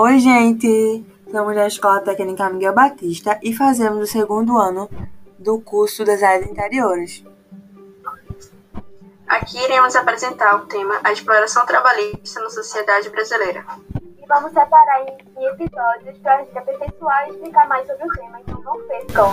Oi, gente! Somos da Escola Técnica Miguel Batista e fazemos o segundo ano do curso das áreas interiores. Aqui iremos apresentar o tema A Exploração Trabalhista na Sociedade Brasileira. E vamos separar em episódios para a gente aperfeiçoar e explicar mais sobre o tema, então não percam!